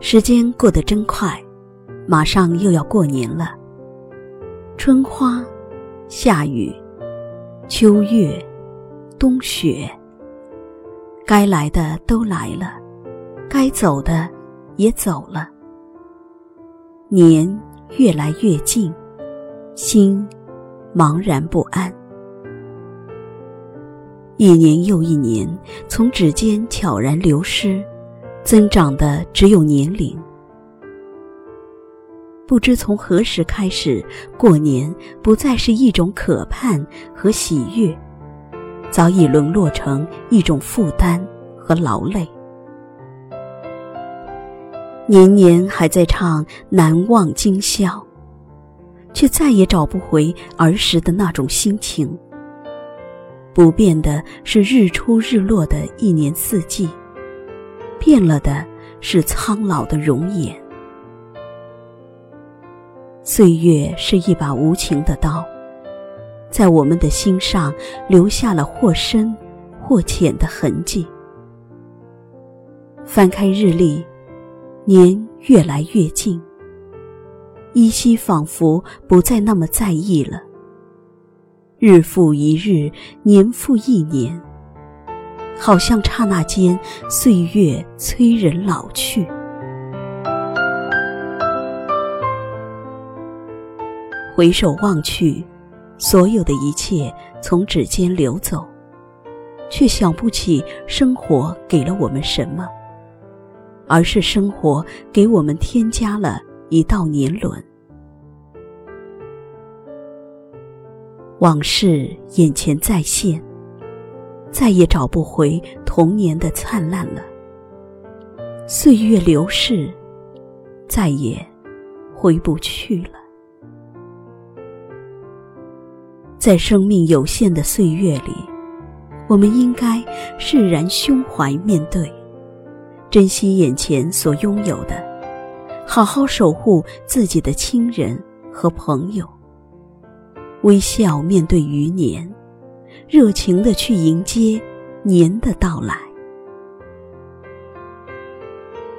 时间过得真快，马上又要过年了。春花，夏雨，秋月，冬雪，该来的都来了，该走的也走了。年越来越近，心茫然不安。一年又一年，从指尖悄然流失，增长的只有年龄。不知从何时开始，过年不再是一种可盼和喜悦，早已沦落成一种负担和劳累。年年还在唱难忘今宵，却再也找不回儿时的那种心情。不变的是日出日落的一年四季，变了的是苍老的容颜。岁月是一把无情的刀，在我们的心上留下了或深或浅的痕迹。翻开日历，年越来越近，依稀仿佛不再那么在意了。日复一日，年复一年，好像刹那间，岁月催人老去。回首望去，所有的一切从指尖流走，却想不起生活给了我们什么，而是生活给我们添加了一道年轮。往事眼前再现，再也找不回童年的灿烂了。岁月流逝，再也回不去了。在生命有限的岁月里，我们应该释然胸怀面对，珍惜眼前所拥有的，好好守护自己的亲人和朋友，微笑面对余年，热情的去迎接年的到来。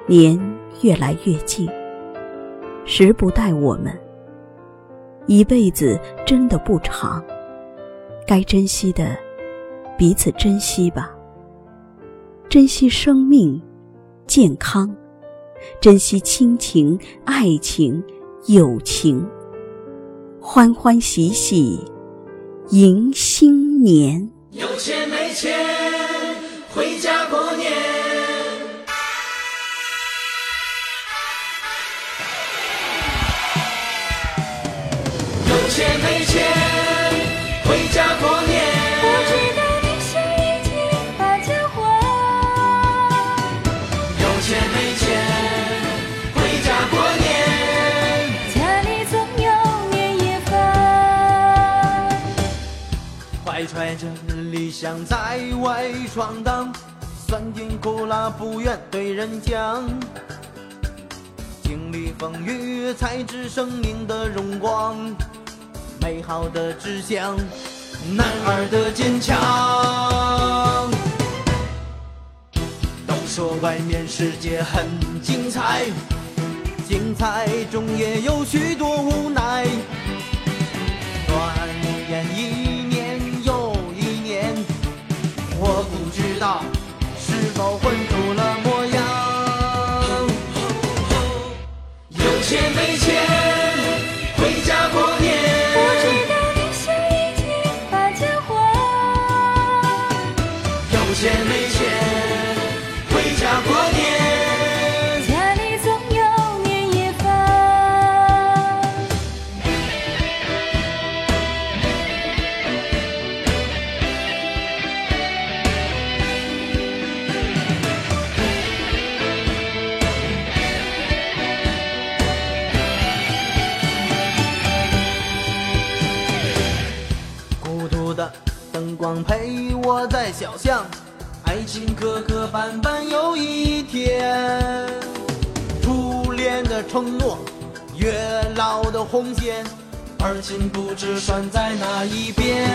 年越来越近，时不待我们。一辈子真的不长，该珍惜的，彼此珍惜吧。珍惜生命、健康，珍惜亲情、爱情、友情，欢欢喜喜迎新年。有钱没钱，怀揣着理想在外闯荡，酸甜苦辣不愿对人讲。经历风雨，才知生命的荣光。美好的志向，男儿的坚强。都说外面世界很精彩，精彩中也有许多有钱陪我在小巷，爱情磕磕绊绊又一天。初恋的承诺，月老的红线，而今不知拴在哪一边。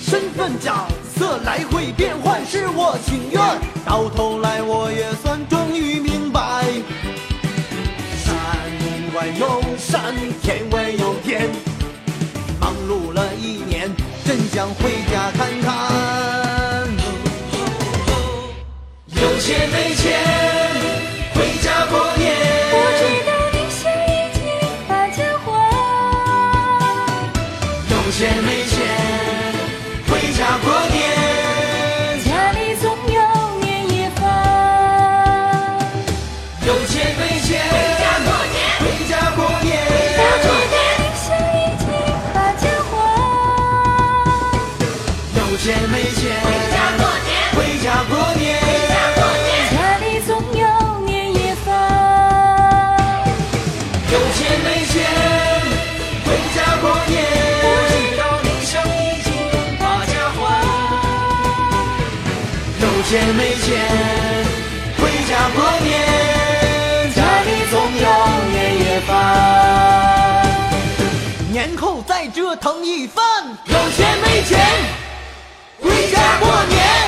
身份角色来回变换，是我情愿。到头来我也算终于明白，山外有山，天外有天。想回家看看钱没钱，回家过年。回家过年。家里总有年。夜饭。有钱没钱，回家过年。不知道你是已经把家还。有钱没钱，回家过年。家里总有年。夜饭。年。后再折腾一番。有钱没钱，回家过年。